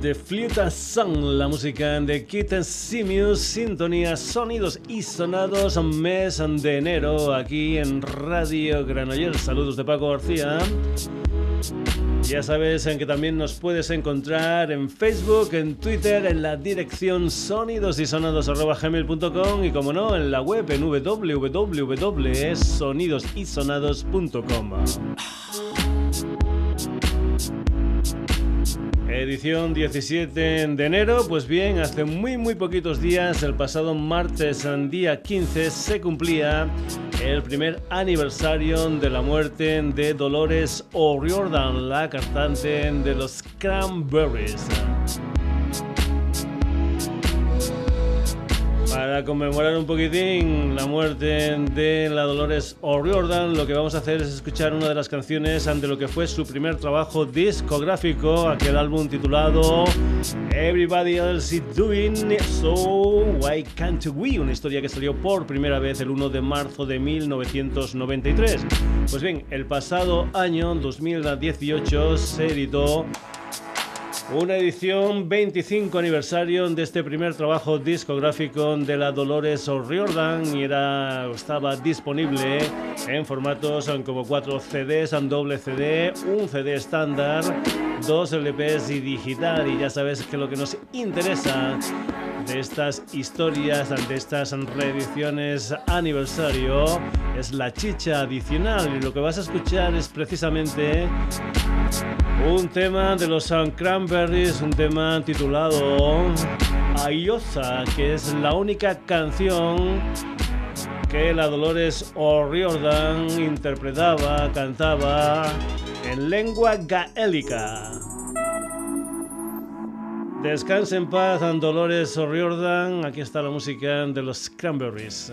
The Flute Song, la música de Kitten Simius, sintonía, sonidos y sonados, mes de enero aquí en Radio Granollers. Saludos de Paco García. Ya sabes en que también nos puedes encontrar en Facebook, en Twitter, en la dirección sonidosysonados.com y como no, en la web en www.sonidosysonados.com. Edición 17 de enero, pues bien, hace muy muy poquitos días, el pasado martes, día 15, se cumplía el primer aniversario de la muerte de Dolores O'Riordan, la cantante de los Cranberries. Para conmemorar un poquitín la muerte de la Dolores O'Riordan, lo que vamos a hacer es escuchar una de las canciones ante lo que fue su primer trabajo discográfico, aquel álbum titulado Everybody Else Is Doing So Why Can't We, una historia que salió por primera vez el 1 de marzo de 1993. Pues bien, el pasado año 2018 se editó una edición 25 aniversario de este primer trabajo discográfico de la Dolores O'Riordan y era, estaba disponible en formatos como 4 CDs, doble CD, un CD estándar, dos LPs y digital. Y ya sabes que lo que nos interesa de estas historias, de estas reediciones aniversario, es la chicha adicional. Y lo que vas a escuchar es precisamente un tema de los Cranberries, un tema titulado Ayosa, que es la única canción que la Dolores O'Riordan interpretaba, cantaba en lengua gaélica. Descanse en paz, Dolores O'Riordan. Aquí está la música de los Cranberries.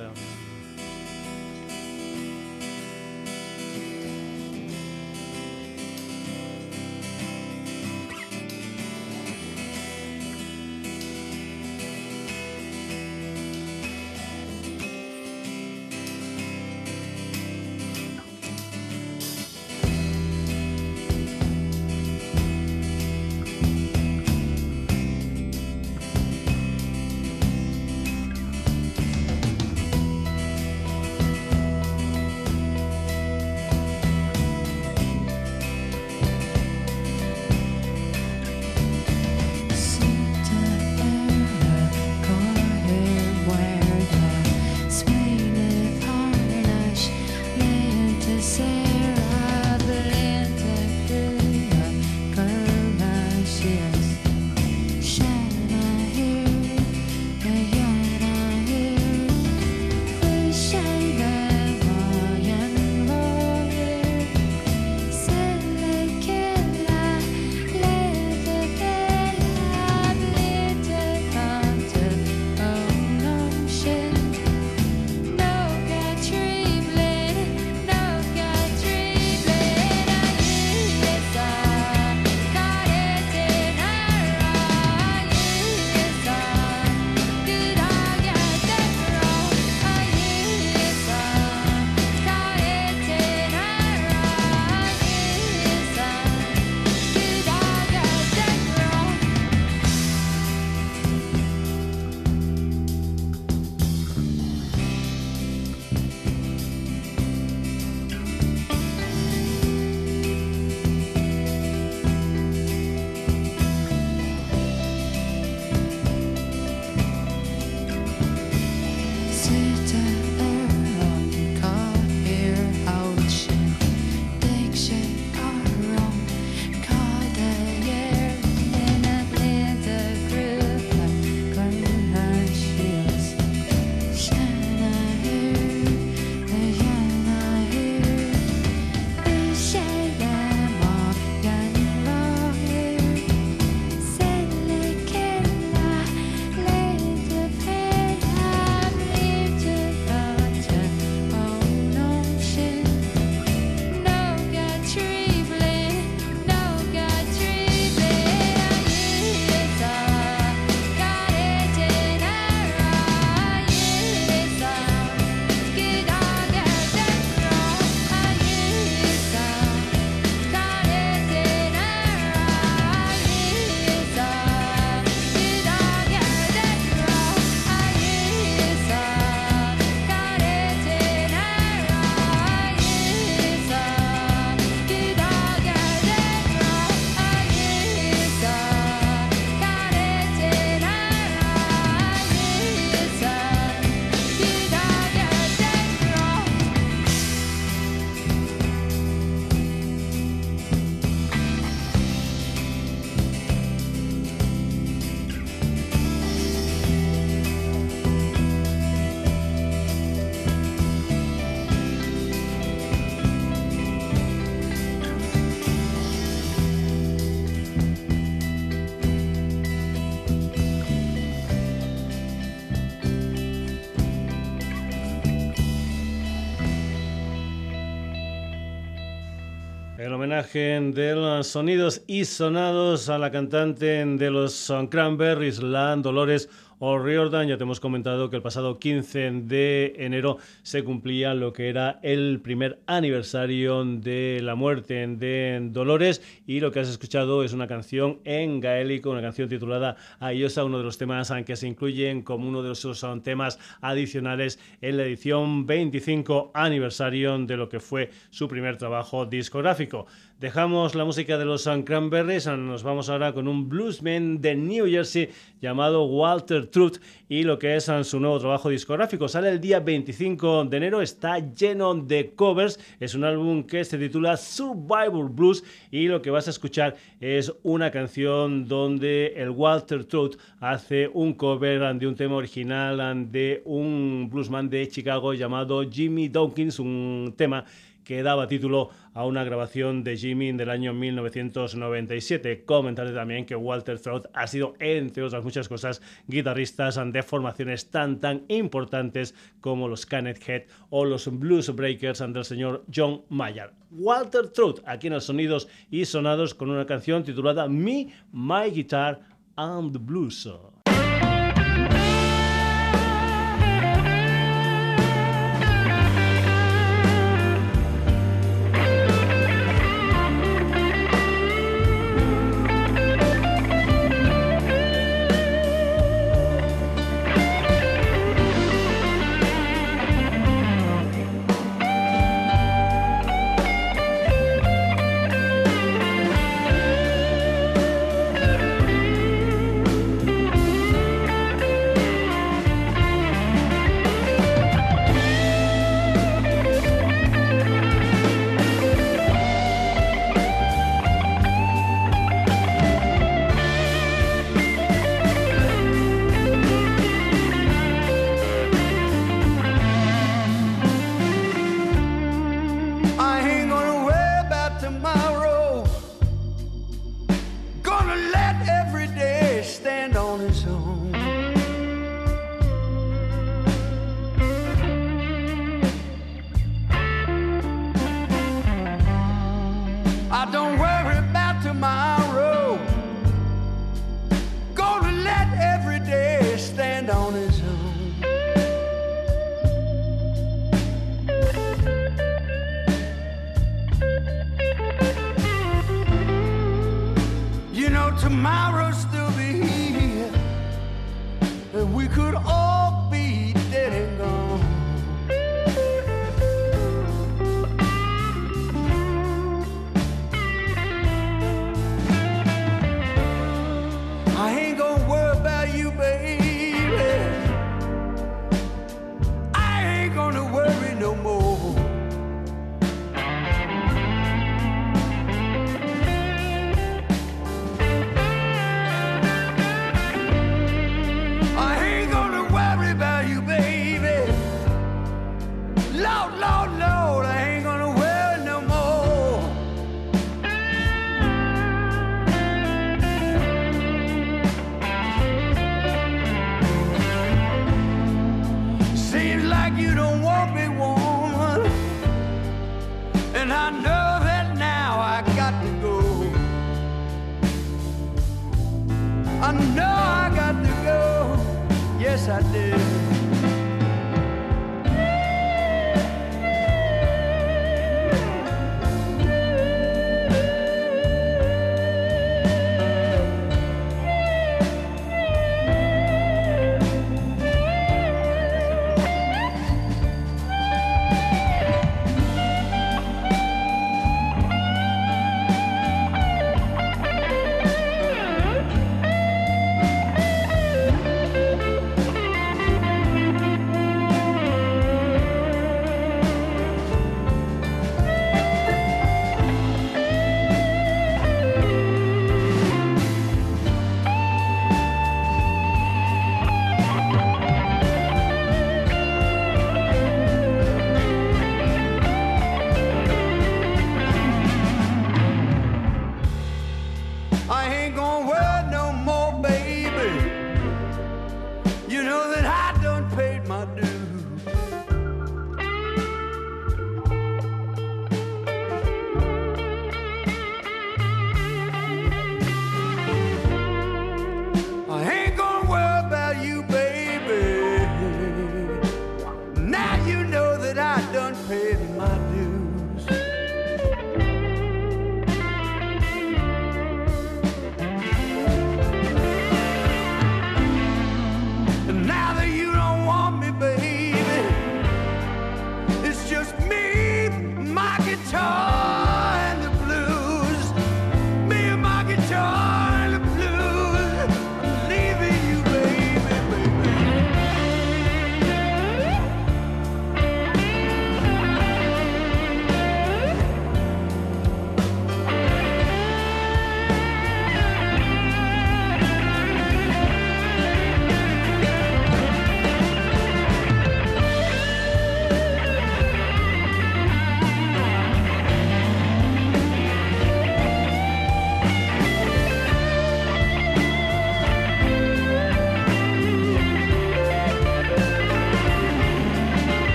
De los sonidos y sonados a la cantante de los Cranberries, la Dolores O'Riordan. Ya te hemos comentado que el pasado 15 de enero se cumplía lo que era el primer aniversario de la muerte de Dolores y lo que has escuchado es una canción en gaélico, una canción titulada Ayosa, uno de los temas que se incluyen como uno de esos temas adicionales en la edición 25 aniversario de lo que fue su primer trabajo discográfico. Dejamos la música de los Cranberries, nos vamos ahora con un bluesman de New Jersey llamado Walter Truth y lo que es su nuevo trabajo discográfico. Sale el día 25 de enero, está lleno de covers, es un álbum que se titula Survival Blues y lo que vas a escuchar es una canción donde el Walter Truth hace un cover de un tema original de un bluesman de Chicago llamado Jimmy Dawkins, un tema que daba título a una grabación de Jimmy del año 1997. Comentaré también que Walter Throat ha sido, entre otras muchas cosas, guitarristas de formaciones tan tan importantes como los Canet Head o los Blues Breakers del señor John Mayer. Walter Throat, aquí en los Sonidos y Sonados, con una canción titulada Me, My Guitar and Blues.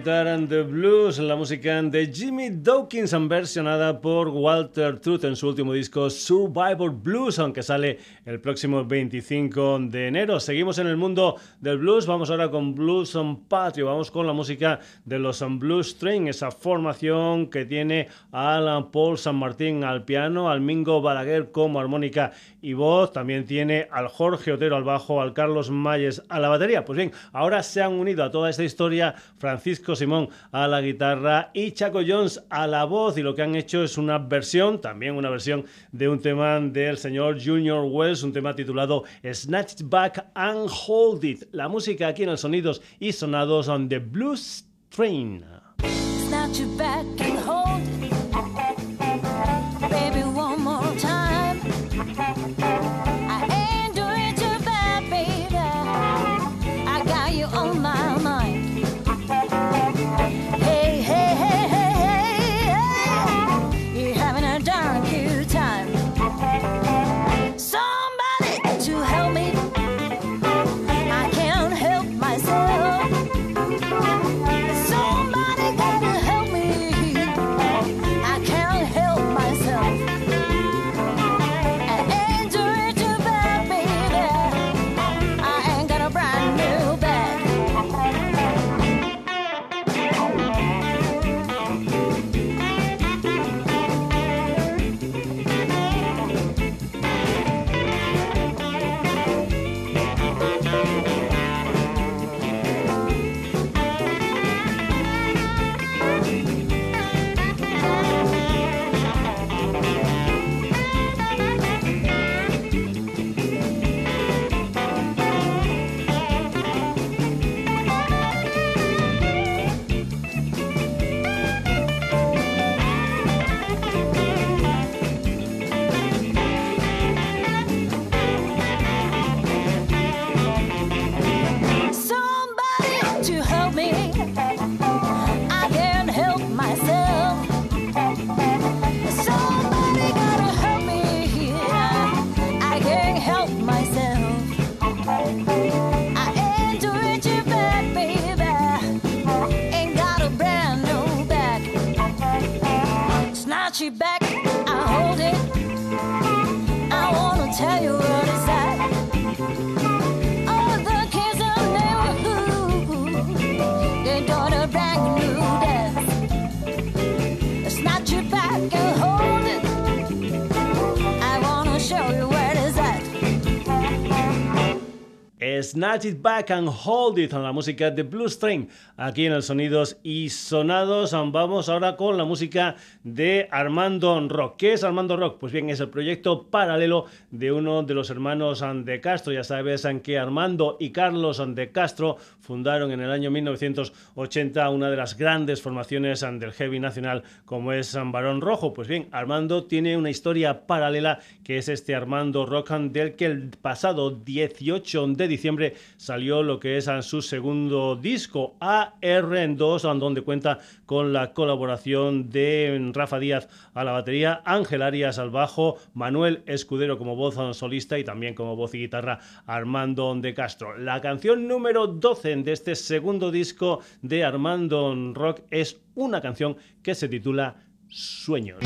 Guitar and the Blues, la música de Jimmy Dawkins versionada por Walter Truth en su último disco Survivor Blues, aunque sale el próximo 25 de enero. Seguimos en el mundo del blues, vamos ahora con Blues on Patrio, vamos con la música de los Blues Train, esa formación que tiene a Alan Paul San Martín al piano, al Mingo Balaguer como armónica y voz, también tiene al Jorge Otero al bajo, al Carlos Mayes a la batería. Pues bien, ahora se han unido a toda esta historia Francisco Simón a la guitarra y Chaco Jones a la voz y lo que han hecho es una versión, también una versión de un tema del señor Junior Wells, un tema titulado Snatch Back and Hold It. La música aquí en el Sonidos y Sonados on the Blues Train. Snatch it back and hold it. Snatch It Back and Hold It, la música de Blue String, aquí en el Sonidos y Sonados. Vamos ahora con la música de Armando Rock. ¿Qué es Armando Rock? Pues bien, es el proyecto paralelo de uno de los hermanos de Castro. Ya sabes que Armando y Carlos de Castro fundaron en el año 1980 una de las grandes formaciones del heavy nacional como es San Barón Rojo. Pues bien, Armando tiene una historia paralela que es este Armando Rock del que el pasado 18 de diciembre salió lo que es su segundo disco AR2 donde cuenta con la colaboración de Rafa Díaz a la batería, Ángel Arias al bajo, Manuel Escudero como voz solista y también como voz y guitarra Armando de Castro. La canción número 12 de este segundo disco de Armando Rock es una canción que se titula Sueños.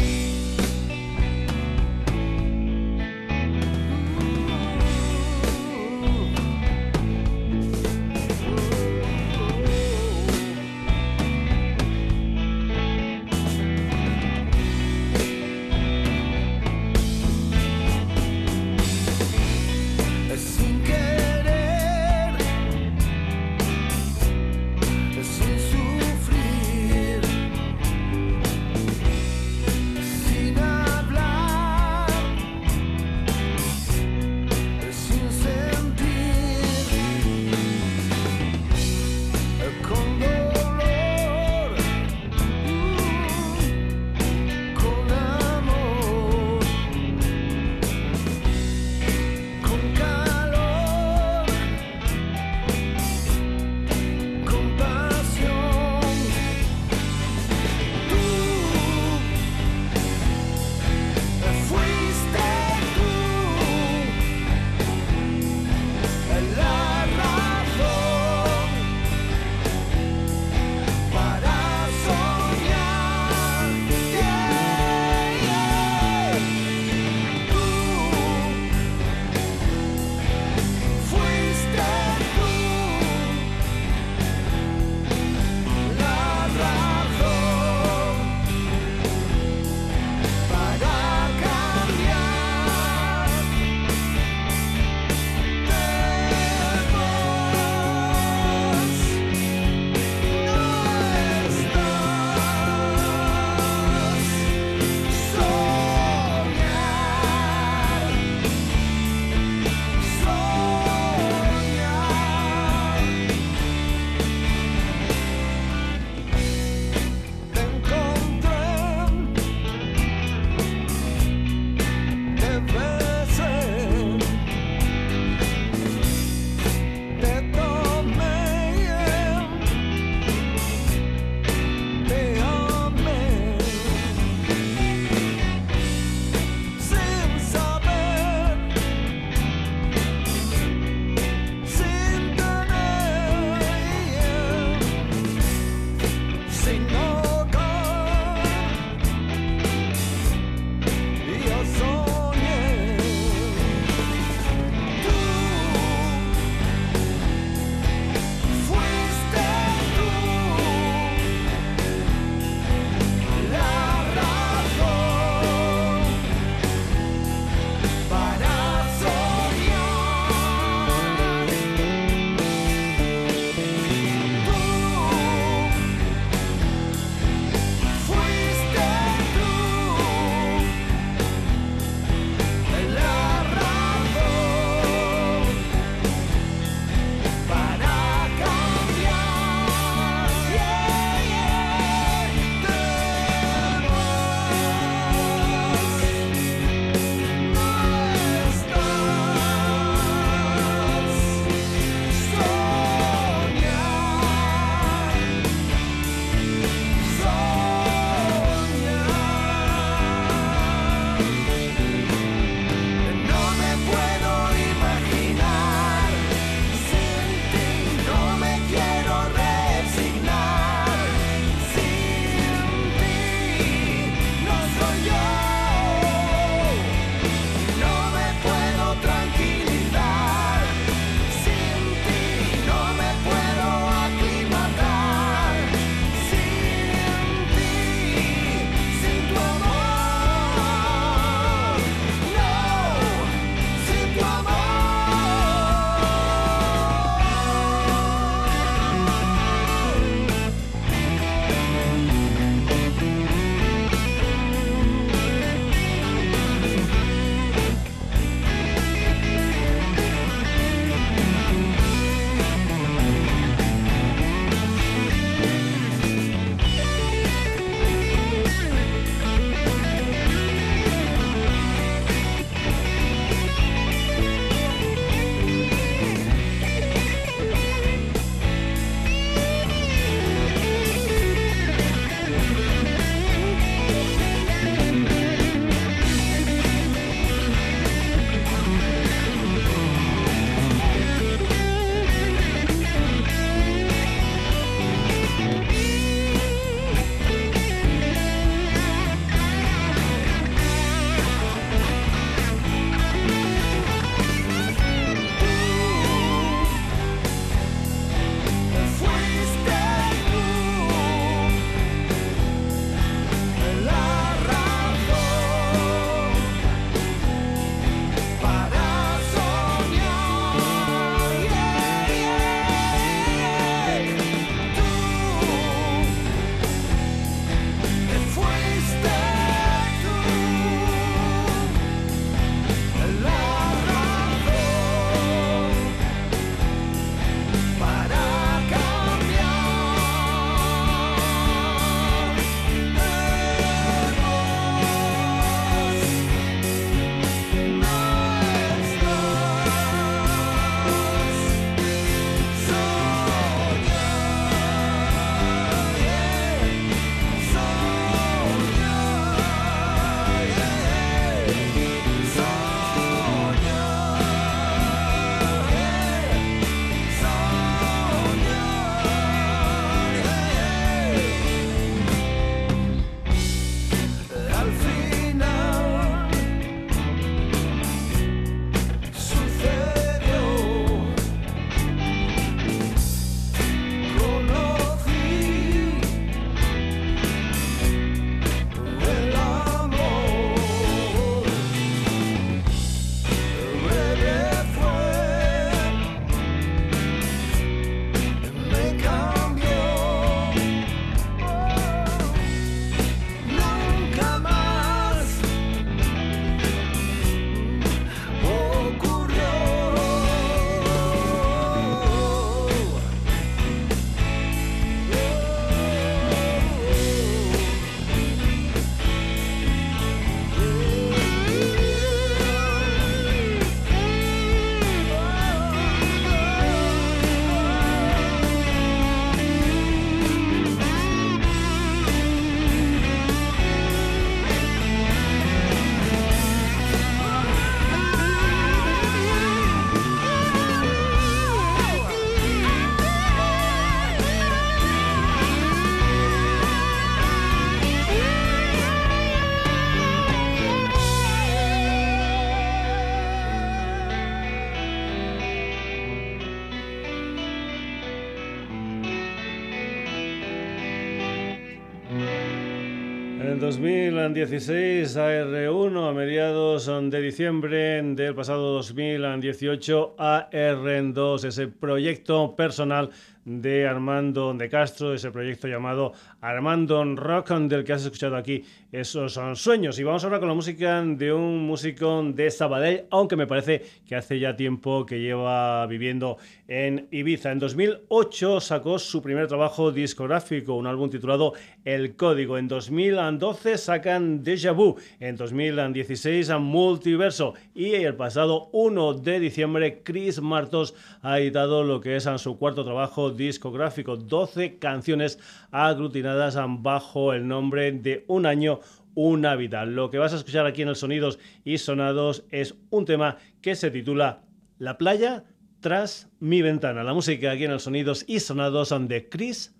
2016, AR1, a mediados de diciembre del pasado 2018, AR2, ese proyecto personal de Armando de Castro, ese proyecto llamado Armando Rock, del que has escuchado aquí. Esos son sueños. Y vamos ahora con la música de un músico de Sabadell, aunque me parece que hace ya tiempo que lleva viviendo en Ibiza. En 2008 sacó su primer trabajo discográfico, un álbum titulado El Código. En 2012 sacan Deja Vu. En 2016 Multiverso. Y el pasado 1 de diciembre Chris Martos ha editado lo que es su cuarto trabajo discográfico, 12 canciones aglutinadas bajo el nombre de Un año, una vida. Lo que vas a escuchar aquí en el Sonidos y Sonados es un tema que se titula La playa tras mi ventana. La música aquí en el Sonidos y Sonados son de Chris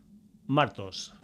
Martos.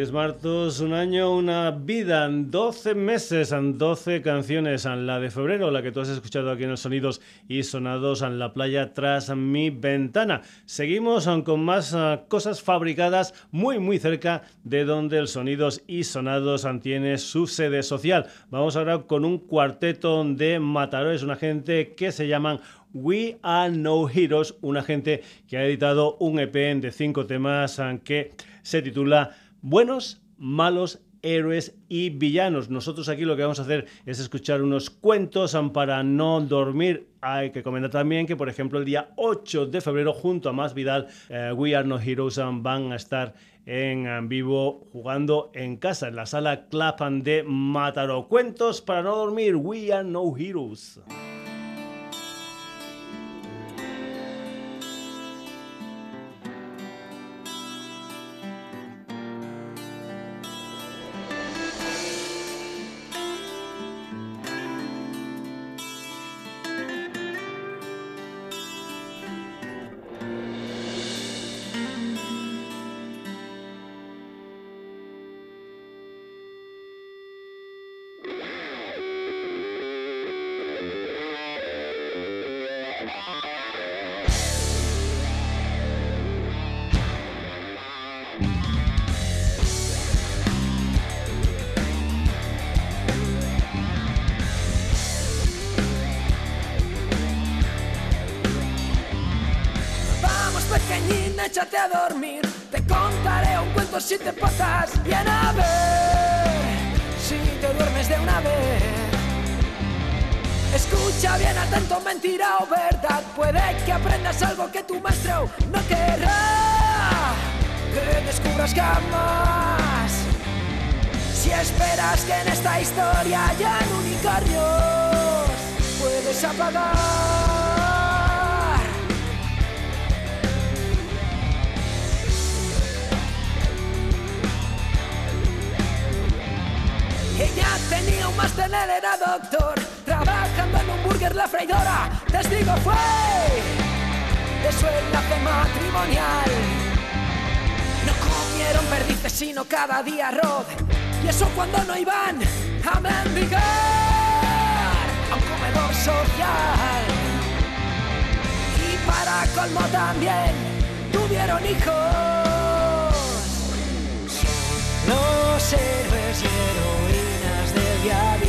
Chris un año, una vida, 12 meses, 12 canciones, la de febrero, la que tú has escuchado aquí en los Sonidos y Sonados en la playa tras mi ventana. Seguimos con más ah, cosas fabricadas muy muy cerca de donde el Sonidos y Sonados tiene su sede social. Vamos ahora con un cuarteto de Mataró, una gente que se llaman We Are No Heroes, una gente que ha editado un EP de cinco temas ah, que se titula buenos, malos, héroes y villanos. Nosotros aquí lo que vamos a hacer es escuchar unos cuentos para no dormir. Hay que comentar también que, por ejemplo, el día 8 de febrero, junto a Más Vidal, eh, We Are No Heroes van a estar en vivo jugando en casa, en la sala Clapan de Mataró. Cuentos para no dormir, We Are No Heroes. Échate a dormir. Te contaré un cuento si te pasas bien a ver. Si te duermes de una vez. Escucha bien atento, mentira o verdad. Puede que aprendas algo que tu maestro no querrá que descubras jamás. Si esperas que en esta historia haya unicornios, puedes apagar. Doctor, trabajando en un burger la freidora. Testigo fue de su enlace matrimonial. No comieron perdices, sino cada día arroz. Y eso cuando no iban a mendigar a un comedor social. Y para colmo también tuvieron hijos. Los héroes a día,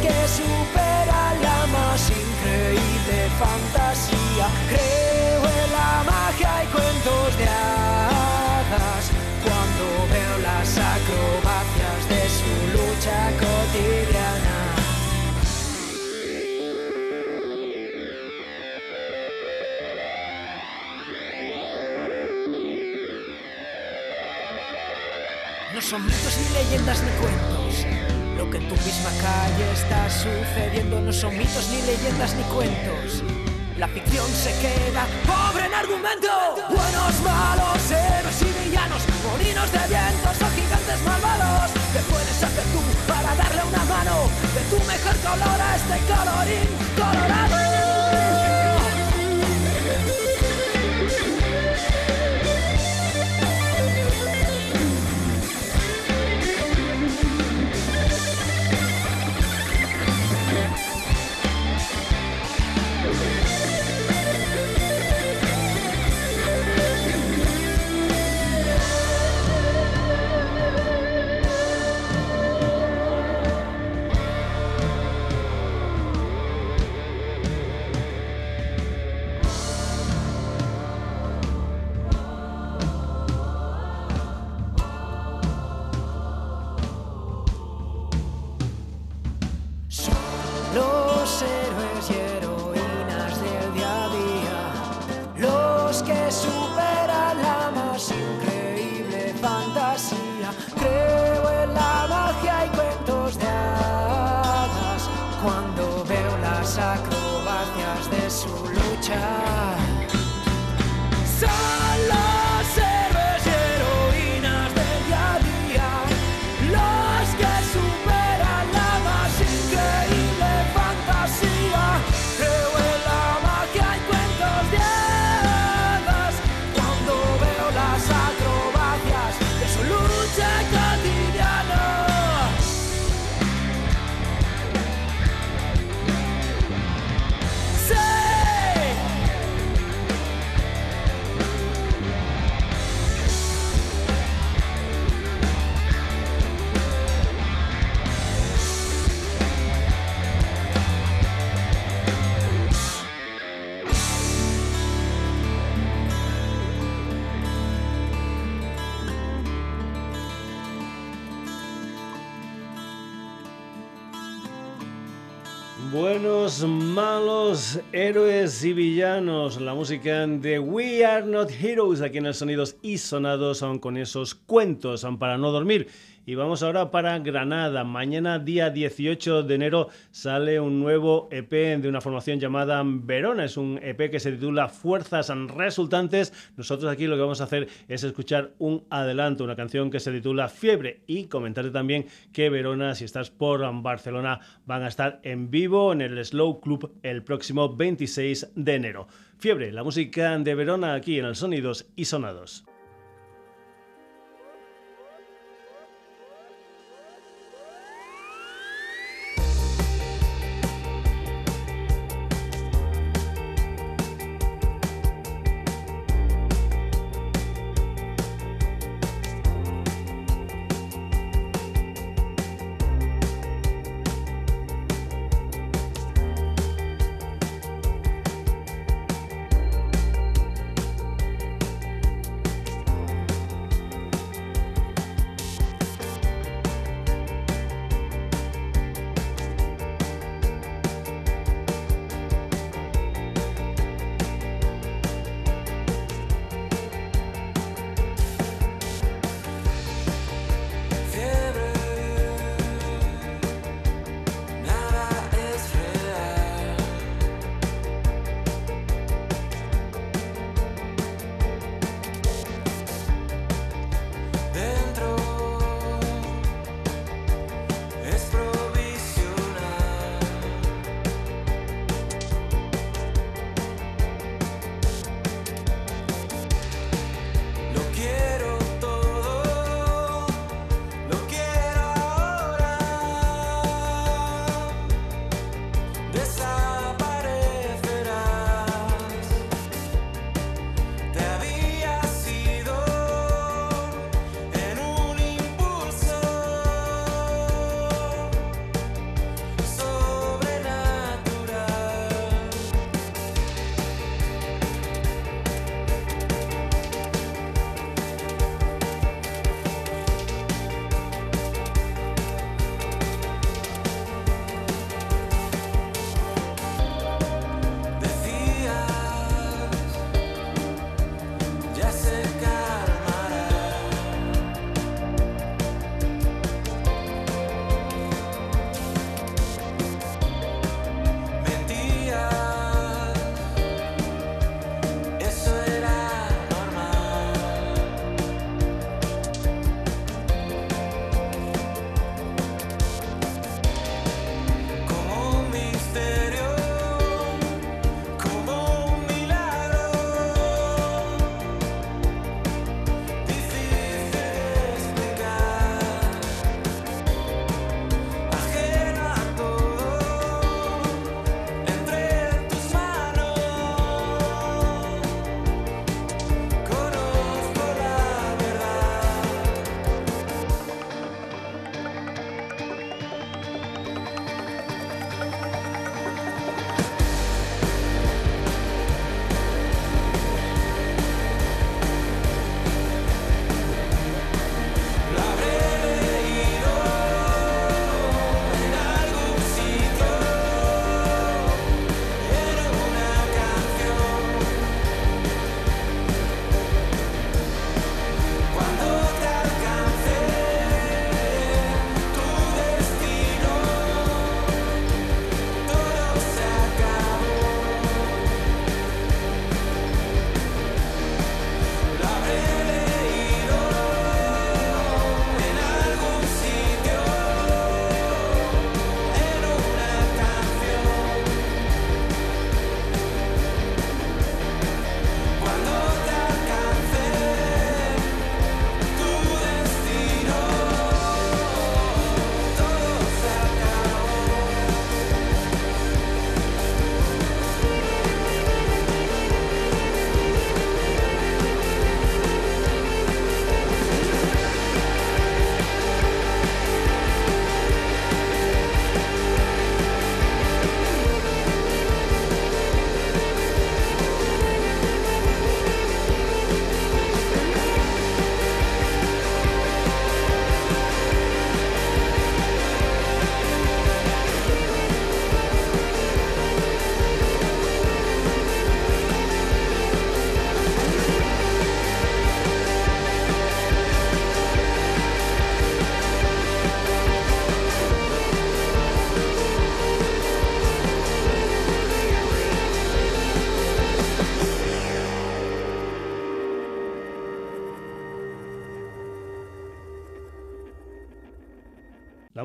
que superan la más increíble fantasía. Creo en la magia y cuentos de hadas cuando veo las acrobacias de su lucha cotidiana. No son mitos ni leyendas ni cuentos lo que en tu misma calle está sucediendo no son mitos ni leyendas ni cuentos. La ficción se queda pobre en argumento. Buenos, malos, héroes y villanos, molinos de vientos o gigantes malvados. ¿Qué puedes hacer tú para darle una mano de tu mejor color a este colorín colorado? Buenos, malos, héroes y villanos. La música de We Are Not Heroes aquí en el Sonidos y Sonados son con esos cuentos son para no dormir. Y vamos ahora para Granada. Mañana, día 18 de enero, sale un nuevo EP de una formación llamada Verona. Es un EP que se titula Fuerzas Resultantes. Nosotros aquí lo que vamos a hacer es escuchar un adelanto, una canción que se titula Fiebre. Y comentarte también que Verona, si estás por Barcelona, van a estar en vivo en el Slow Club el próximo 26 de enero. Fiebre, la música de Verona aquí en el Sonidos y Sonados.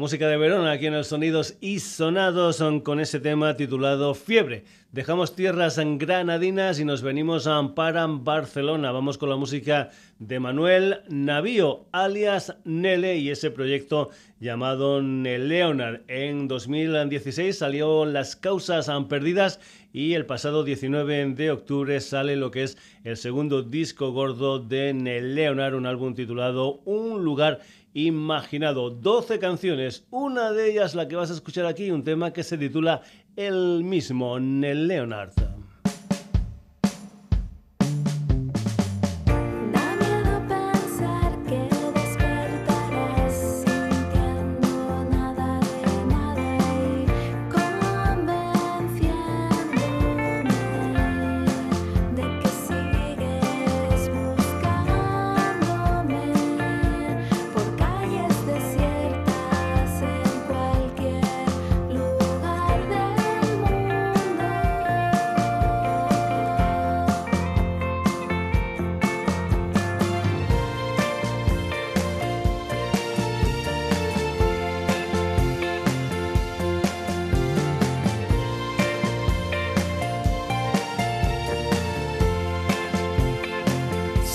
Música de Verona aquí en el Sonidos y Sonados son con ese tema titulado Fiebre. Dejamos tierras en granadinas y nos venimos a Amparan, Barcelona. Vamos con la música de Manuel Navío, alias Nele, y ese proyecto llamado Leonard. En 2016 salió Las Causas Han Perdidas y el pasado 19 de octubre sale lo que es el segundo disco gordo de Leonard, un álbum titulado Un lugar imaginado. 12 canciones, una de ellas la que vas a escuchar aquí, un tema que se titula El mismo, Nel Leonard.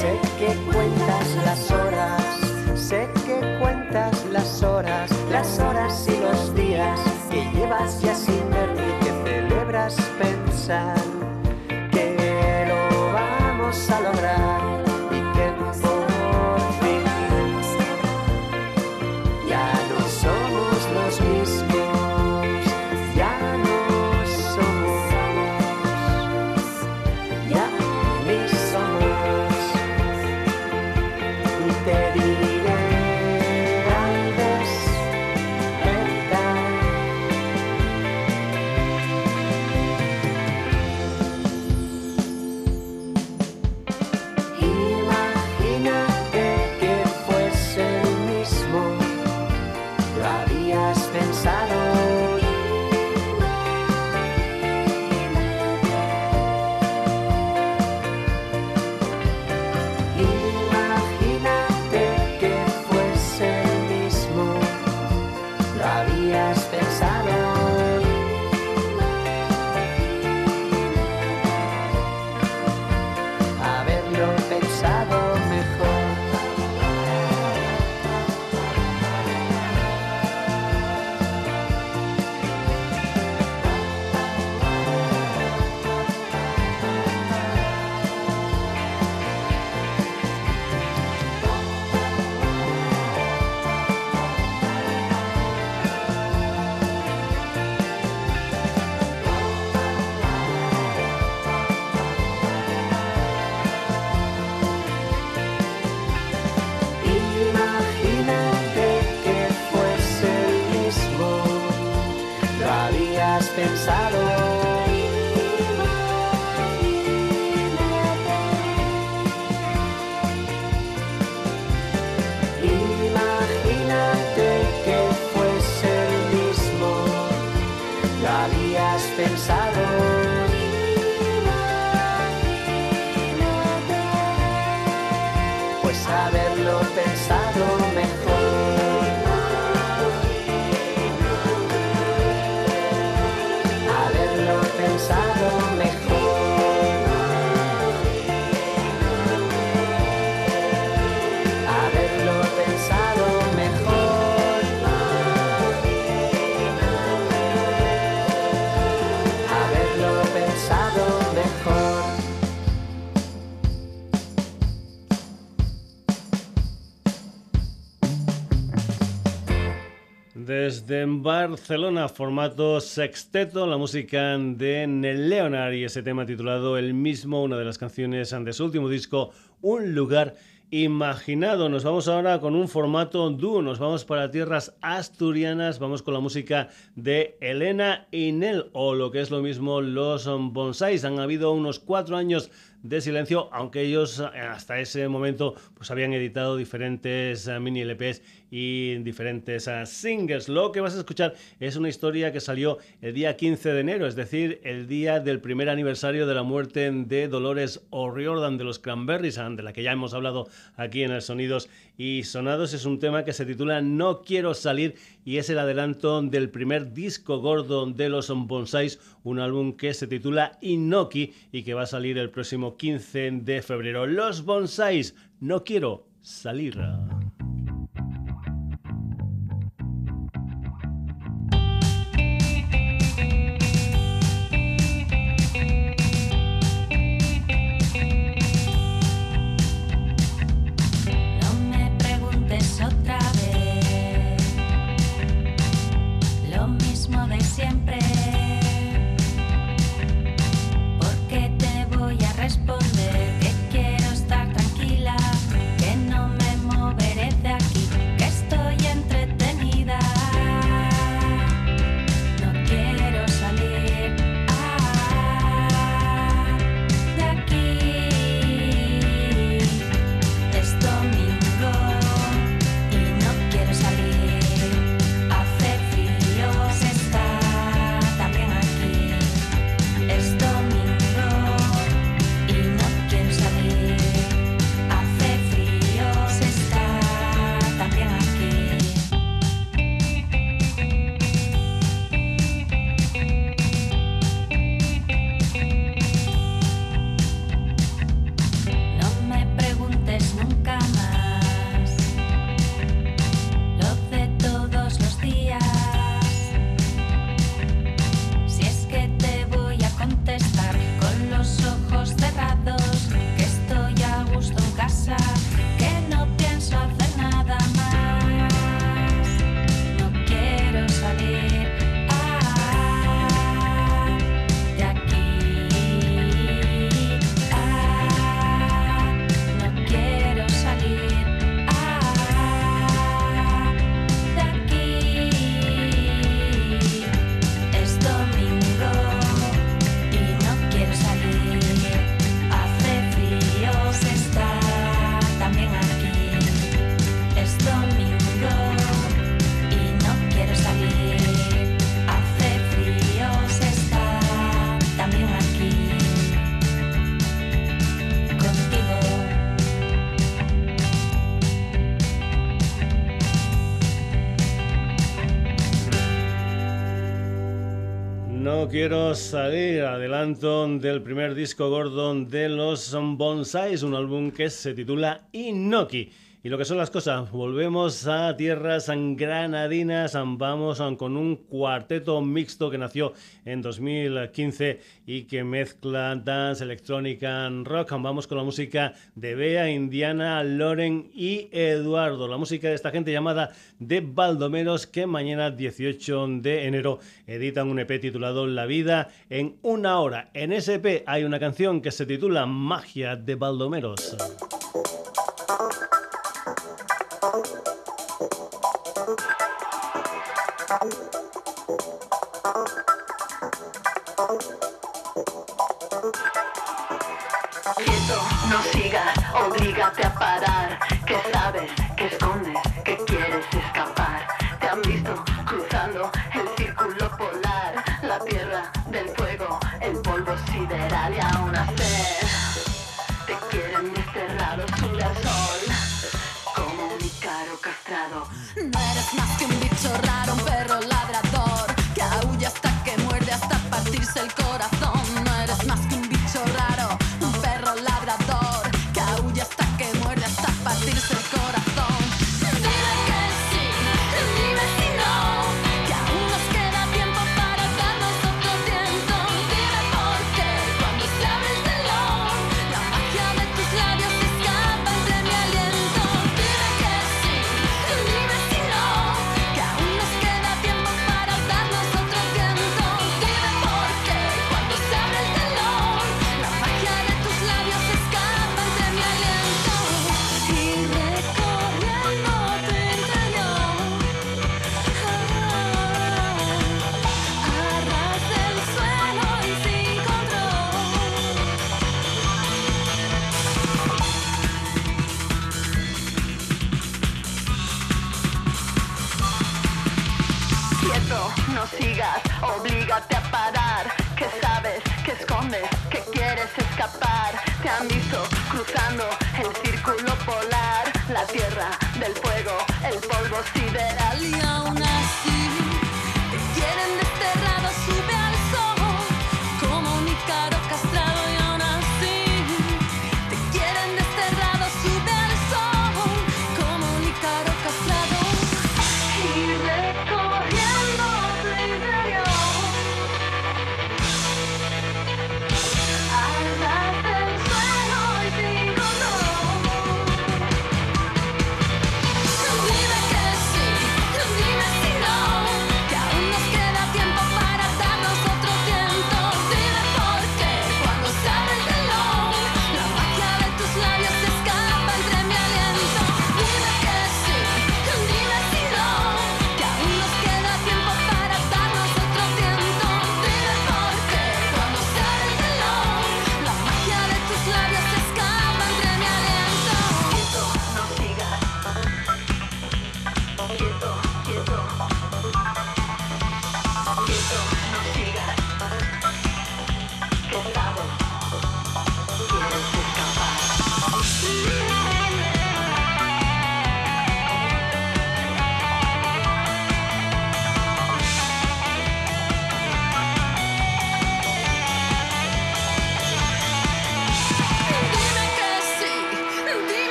Sé que cuentas las horas, sé que cuentas las horas, las horas. haberlo pensado mejor. Desde Barcelona, formato sexteto, la música de Leonard y ese tema titulado El mismo, una de las canciones de su último disco, Un lugar imaginado. Nos vamos ahora con un formato dúo, nos vamos para tierras asturianas, vamos con la música de Elena y Nel, o lo que es lo mismo, los Bonsais. Han habido unos cuatro años de silencio, aunque ellos hasta ese momento pues habían editado diferentes mini LPs y diferentes singles. Lo que vas a escuchar es una historia que salió el día 15 de enero, es decir, el día del primer aniversario de la muerte de Dolores O'Riordan de los Cranberries, de la que ya hemos hablado aquí en el Sonidos y Sonados. Es un tema que se titula No quiero salir y es el adelanto del primer disco gordo de los Bonsais, un álbum que se titula Inoki y que va a salir el próximo 15 de febrero. Los Bonsais, no quiero salir. Quiero salir. Adelanto del primer disco Gordon de los Bonsais, un álbum que se titula Inoki. Y lo que son las cosas, volvemos a tierras granadinas, vamos con un cuarteto mixto que nació en 2015 y que mezcla dance, electrónica, rock. Vamos con la música de Bea, Indiana, Loren y Eduardo. La música de esta gente llamada The Baldomeros que mañana 18 de enero editan un EP titulado La vida en una hora. En ese EP hay una canción que se titula Magia de Baldomeros. No sigas, obligate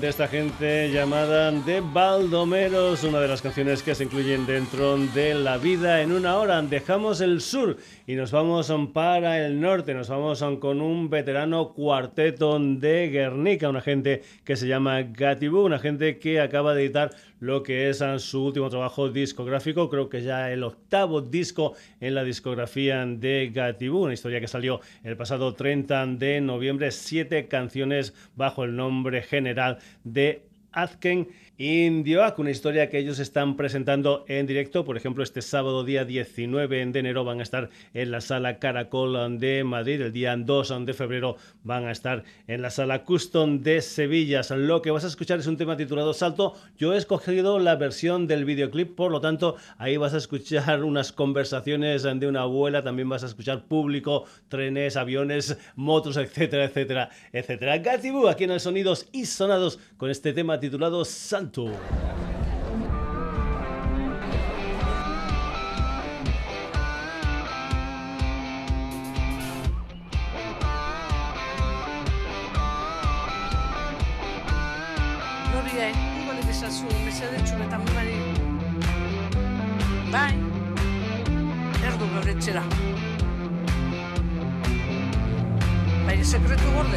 de esta gente llamada de Baldomeros, una de las canciones que se incluyen dentro de La vida en una hora. Dejamos el sur y nos vamos para el norte. Nos vamos con un veterano cuarteto de Guernica, una gente que se llama Gatibú, una gente que acaba de editar lo que es su último trabajo discográfico, creo que ya el octavo disco en la discografía de Gatibú, una historia que salió el pasado 30 de noviembre, siete canciones bajo el nombre general de Azken Indioak, una historia que ellos están presentando en directo. Por ejemplo, este sábado día 19 de enero van a estar en la sala Caracol de Madrid. El día 2 de febrero van a estar en la sala Custom de Sevilla. Lo que vas a escuchar es un tema titulado Salto. Yo he escogido la versión del videoclip, por lo tanto, ahí vas a escuchar unas conversaciones de una abuela, también vas a escuchar público, trenes, aviones, motos, etcétera, etcétera, etcétera. Gatibu, aquí en el Sonidos y Sonados con este tema titulado Santo. assume, si addirittura da marito. Vai, ergo che reggerà. Ma il segreto vuol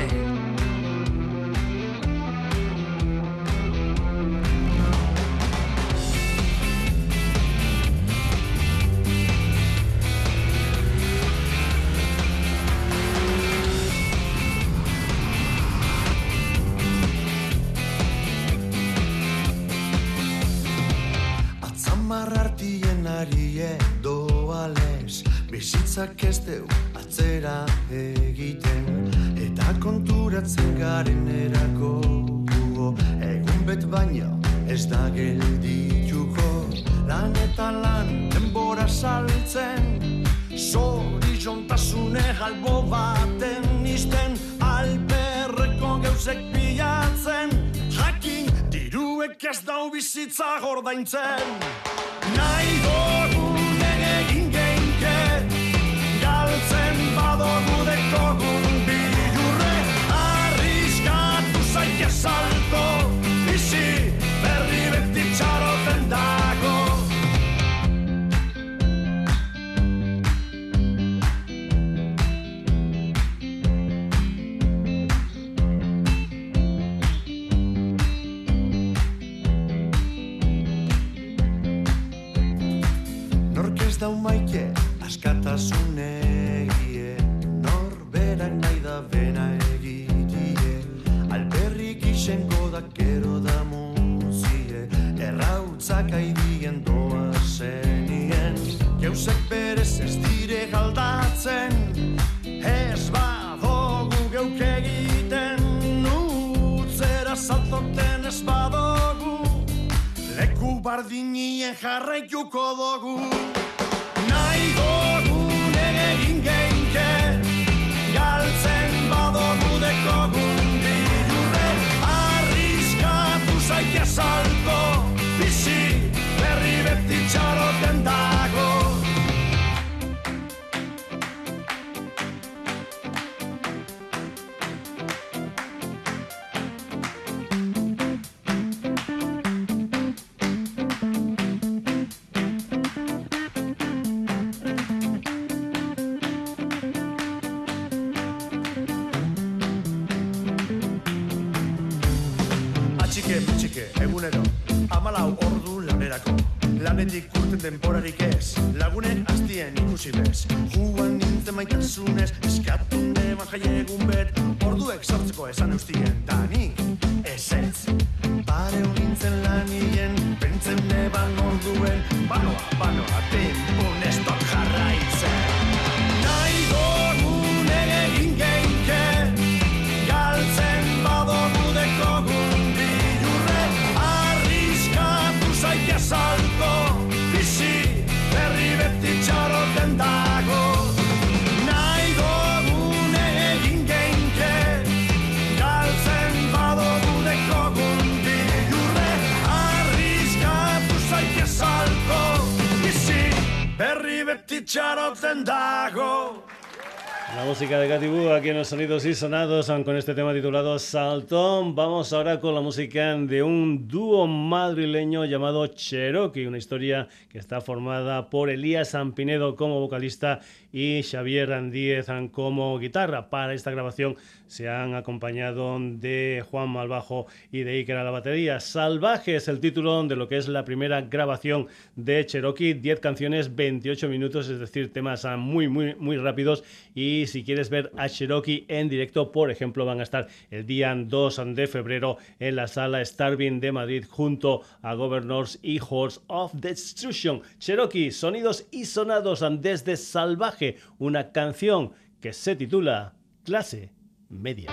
meinten berdinien jarraituko dugu. Naigo! sonidos y sonados con este tema titulado Saltón. Vamos ahora con la música de un dúo madrileño llamado Cherokee, una historia que está formada por Elías Sampinedo como vocalista y Xavier Díez como guitarra. Para esta grabación se han acompañado de Juan Malbajo y de Iker a la batería. Salvaje es el título de lo que es la primera grabación de Cherokee, 10 canciones, 28 minutos, es decir, temas ah, muy, muy, muy rápidos. Y si quieres ver a Cherokee en directo, por ejemplo, van a estar el día 2 de febrero en la sala Starving de Madrid junto a Governors y Horse of Destruction. Cherokee, sonidos y sonados desde Salvaje una canción que se titula Clase Media.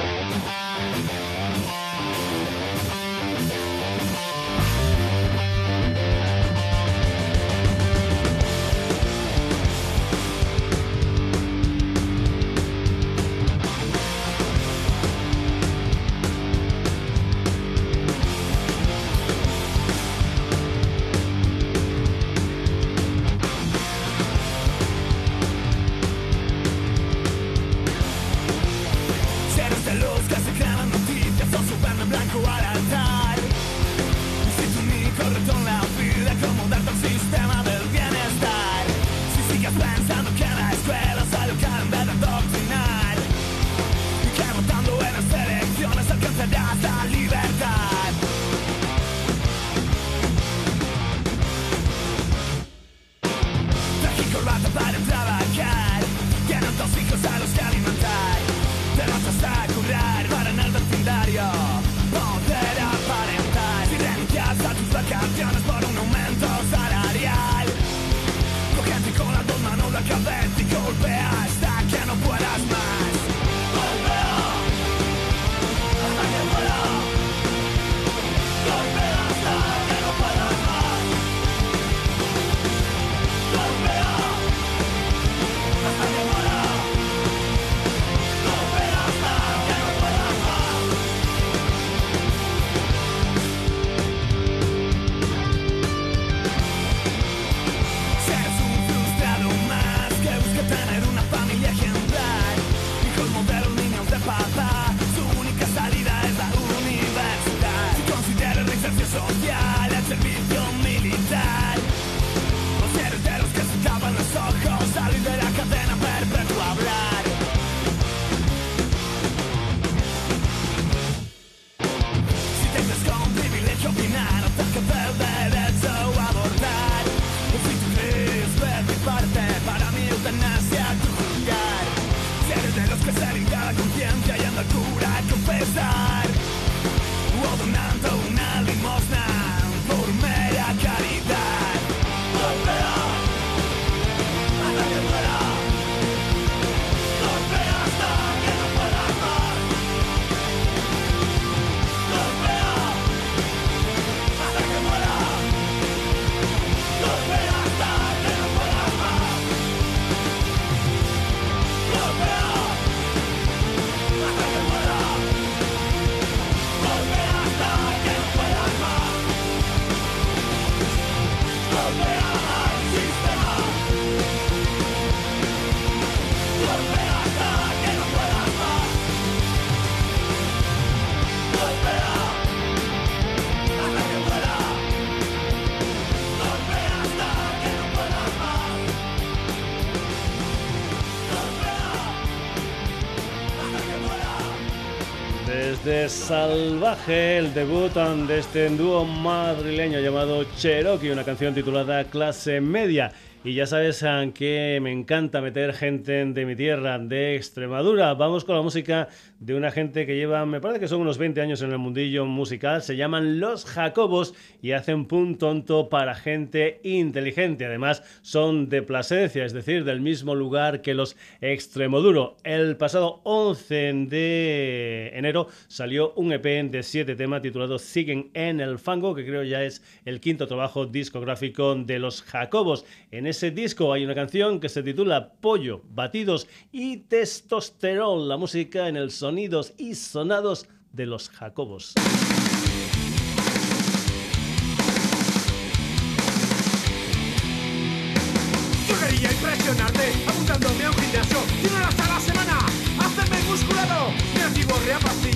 De El debut de este dúo madrileño llamado Cherokee, una canción titulada Clase Media. Y ya sabes que me encanta meter gente de mi tierra, de Extremadura. Vamos con la música de una gente que lleva, me parece que son unos 20 años en el mundillo musical. Se llaman Los Jacobos y hacen pun tonto para gente inteligente. Además, son de Plasencia, es decir, del mismo lugar que los Extremoduro. El pasado 11 de enero salió un EP de 7 temas titulado Siguen en el Fango, que creo ya es el quinto trabajo discográfico de Los Jacobos. En ese disco hay una canción que se titula Pollo, Batidos y Testosterol, la música en el sonidos y sonados de los Jacobos. Yo quería impresionarte, apuntándome a un gimnasio, 100 horas a la semana, hacerme musculado, mi antiguo pastilla, mientras y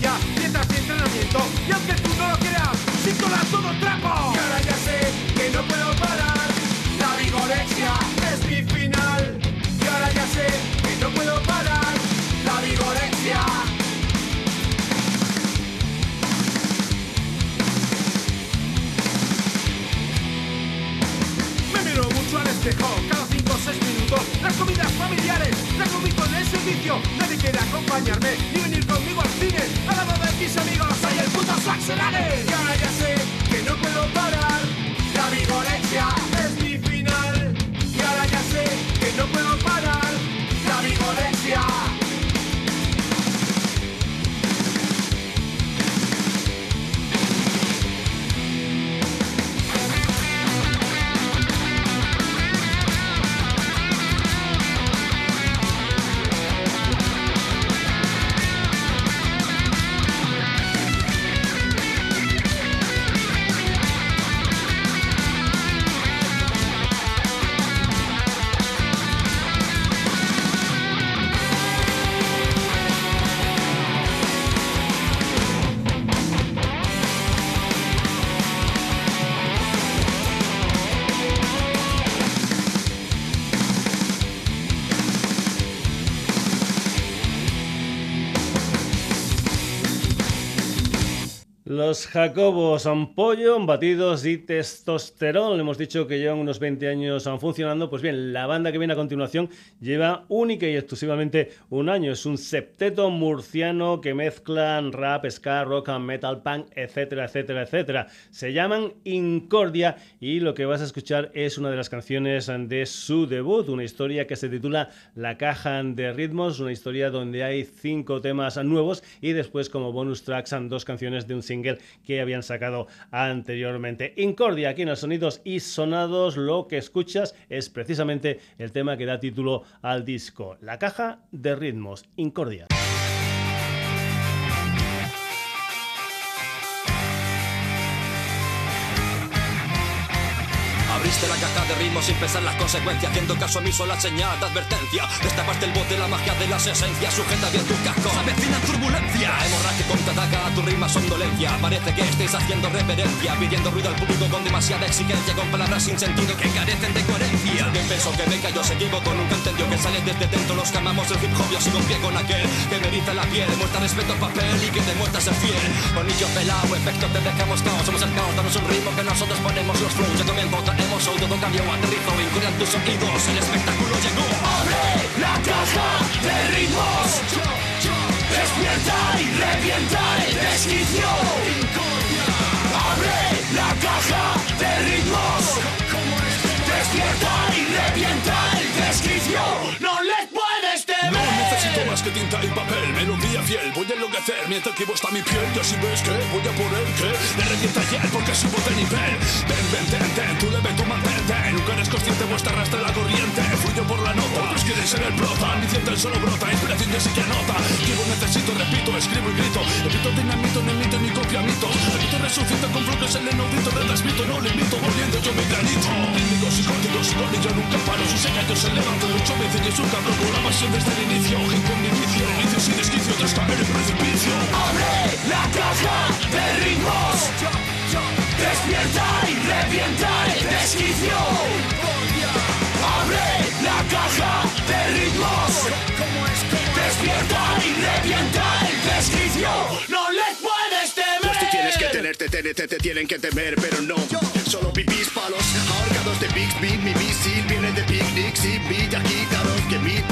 entrenamiento, y aunque tú Los Jacobos pollo, batidos y testosterol. Hemos dicho que llevan unos 20 años funcionando. Pues bien, la banda que viene a continuación lleva única y exclusivamente un año. Es un septeto murciano que mezclan rap, ska, rock metal, punk, etcétera, etcétera, etcétera. Se llaman Incordia y lo que vas a escuchar es una de las canciones de su debut, una historia que se titula La caja de ritmos, una historia donde hay cinco temas nuevos y después como bonus tracks dos canciones de un single que habían sacado anteriormente. Incordia, aquí en los sonidos y sonados, lo que escuchas es precisamente el tema que da título al disco, La caja de ritmos, Incordia. Abriste la caja de ritmos sin pensar las consecuencias Haciendo caso omiso a la señal de advertencia. Destapaste el bote, la magia de las esencias Sujeta bien tu casco, avecina turbulencia. La hemorragia contraataca, tu rima son dolencia. Parece que estéis haciendo reverencia Pidiendo ruido al público con demasiada exigencia Con palabras sin sentido que carecen de coherencia. Alguien pensó que me cayó, se equivocó, nunca entendió Que sale desde dentro, los que amamos el hip hop Yo sigo pie con aquel que me eriza la piel Muestra respeto al papel y que demuestra ser fiel. Bonillo pelado, efecto te dejamos caos Somos el caos, danos un ritmo que nosotros ponemos los flows Ya comienzo, traemos show, todo cambió, aterrizo Incordian tus oídos, el espectáculo llegó. Abre la caja de ritmos Despierta y revienta el desquicio. Abre la caja de ritmos Despierta y revienta papel, melodía fiel Voy a enloquecer mientras que está mi piel. Y así ves que voy a poner que me revienta ayer Porque subo de nivel. Ven, ven, ten, ten, tú debes tu mantente. Nunca eres consciente o arrastra la corriente. Fluyo por la nota, otros quieren ser el prota Mi el solo brota, inspiración ya sí que anota Vivo necesito, repito, escribo y grito. Evito dinamito, no emito ni copia mito. Evito resucito con floques el inaudito Retransmito, no limito, volviendo yo mi granito. Índigo, psicótico, psicótico, nunca paro Si se cayó, se levanta, lucho, me enseño su cabrón Con la pasión desde el inicio, hit sin desquicio, tras caer en precipicio. Abre la caja de ritmos. Despierta y revienta el desquicio. Abre la caja de ritmos. Despierta y revienta el desquicio. No les puedo de TNT te tienen que temer, pero no. Solo pipis palos, ahorcados de Big Beat, mi misil viene de picnics y villaquítaros. Que mi lo vestí de fris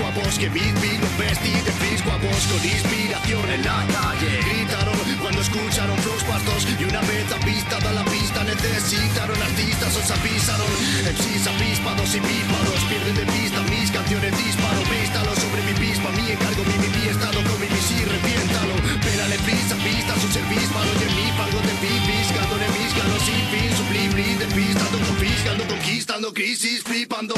guapos, que mi lo vestí de fris guapos con inspiración en la calle. Gritaron cuando escucharon flows pastos y una vez avistada la pista necesitaron artistas, os avisaron. MCs avispados y píparos pierden de vista mis canciones disparo. Véstalo sobre mi pispa, mi encargo, mi mi estado con mi misil, reviéntalo. Pérale prisa, pista, su servicio, malo de mi pago de mi piscando de mis ganos sin fin, sublime de pista, confiscando, conquistando, crisis, flipando.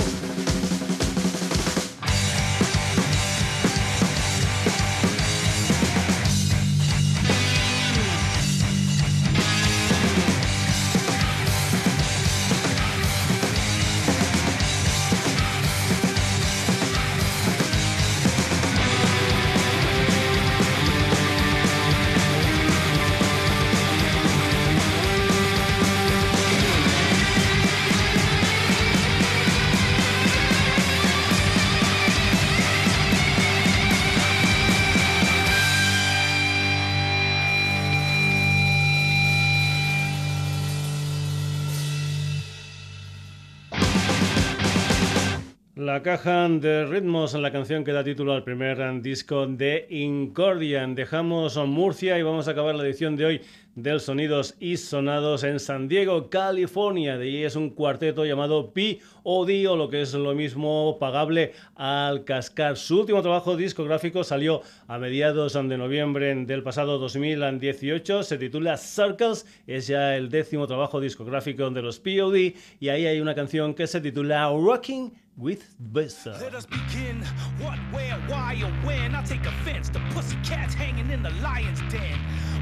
Caja de ritmos la canción que da título al primer disco de Incordian. Dejamos Murcia y vamos a acabar la edición de hoy del Sonidos y Sonados en San Diego, California. De allí es un cuarteto llamado P.O.D. o lo que es lo mismo pagable al cascar. Su último trabajo discográfico salió a mediados de noviembre del pasado 2018. Se titula Circles. Es ya el décimo trabajo discográfico de los P.O.D. y ahí hay una canción que se titula Rocking with Bessa. Let us begin. What, where, why, or when? I take offense. The pussycats hanging in the lion's den.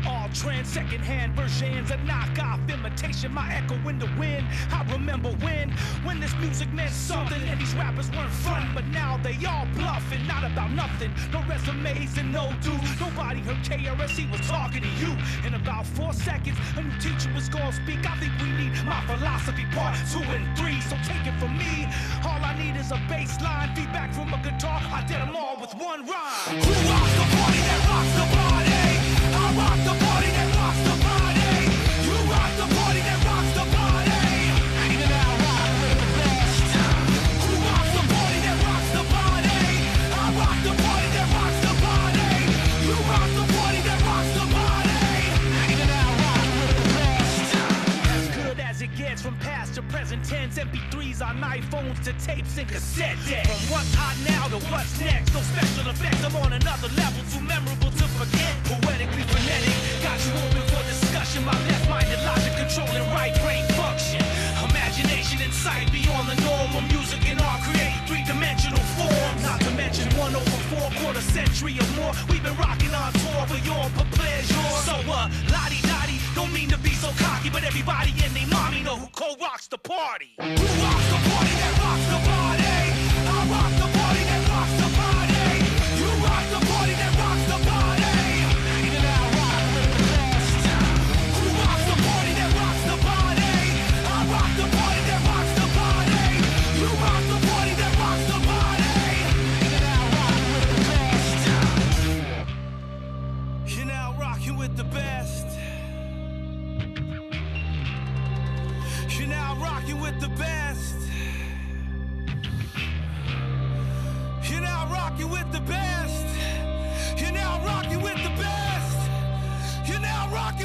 All trends, secondhand versions, a knockoff imitation. My echo in the wind. I remember when, when this music meant something, and these rappers weren't fun, but now they all bluffing, not about nothing. No resumes and no dues. Nobody heard KRSE was talking to you. In about four seconds, a new teacher was gonna speak. I think we need my philosophy part two and three. So take it from me. All I need is a bass line, feedback from a guitar. I did them all with one rhyme. Who rocks the party present tense, MP3s on iPhones to tapes and cassette decks. From what's hot now to what's next, no special effects. I'm on another level, too memorable to forget. Poetically frenetic, got you open for discussion. My left-minded logic controlling right brain function. Imagination and sight beyond the norm of music and art create three-dimensional forms. Not to mention one over four quarter century or more. We've been rocking on tour for your pleasure. So uh, lottie dottie, don't mean to be so cocky, but everybody and they mommy know who co-rocks the party. Who rocks the party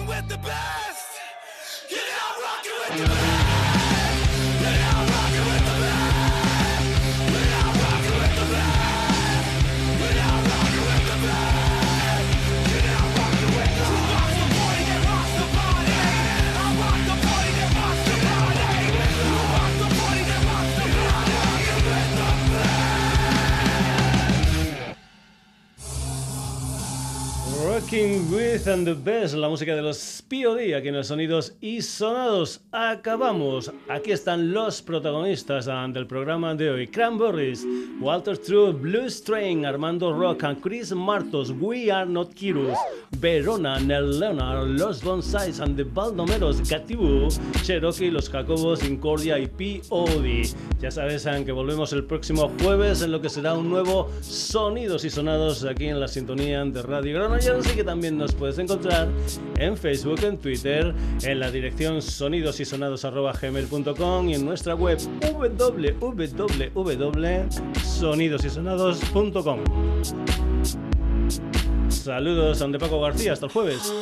with the best. With and the Best, la música de los POD aquí en los sonidos y sonados. Acabamos. Aquí están los protagonistas ah, del programa de hoy: Cranberries, Walter True, Blue Strain, Armando Rock, Chris Martos, We Are Not Heroes, Verona, Nel Leonard, Los Bonsais and the Baldomeros, Gatibu, Cherokee, Los Jacobos, Incordia y POD. Ya sabes saben que volvemos el próximo jueves en lo que será un nuevo Sonidos y Sonados aquí en la sintonía de Radio Granollers y que también nos puedes encontrar en Facebook, en Twitter, en la dirección sonidosysonados.gmail.com y en nuestra web www.sonidosysonados.com. Saludos, a Paco García, hasta el jueves.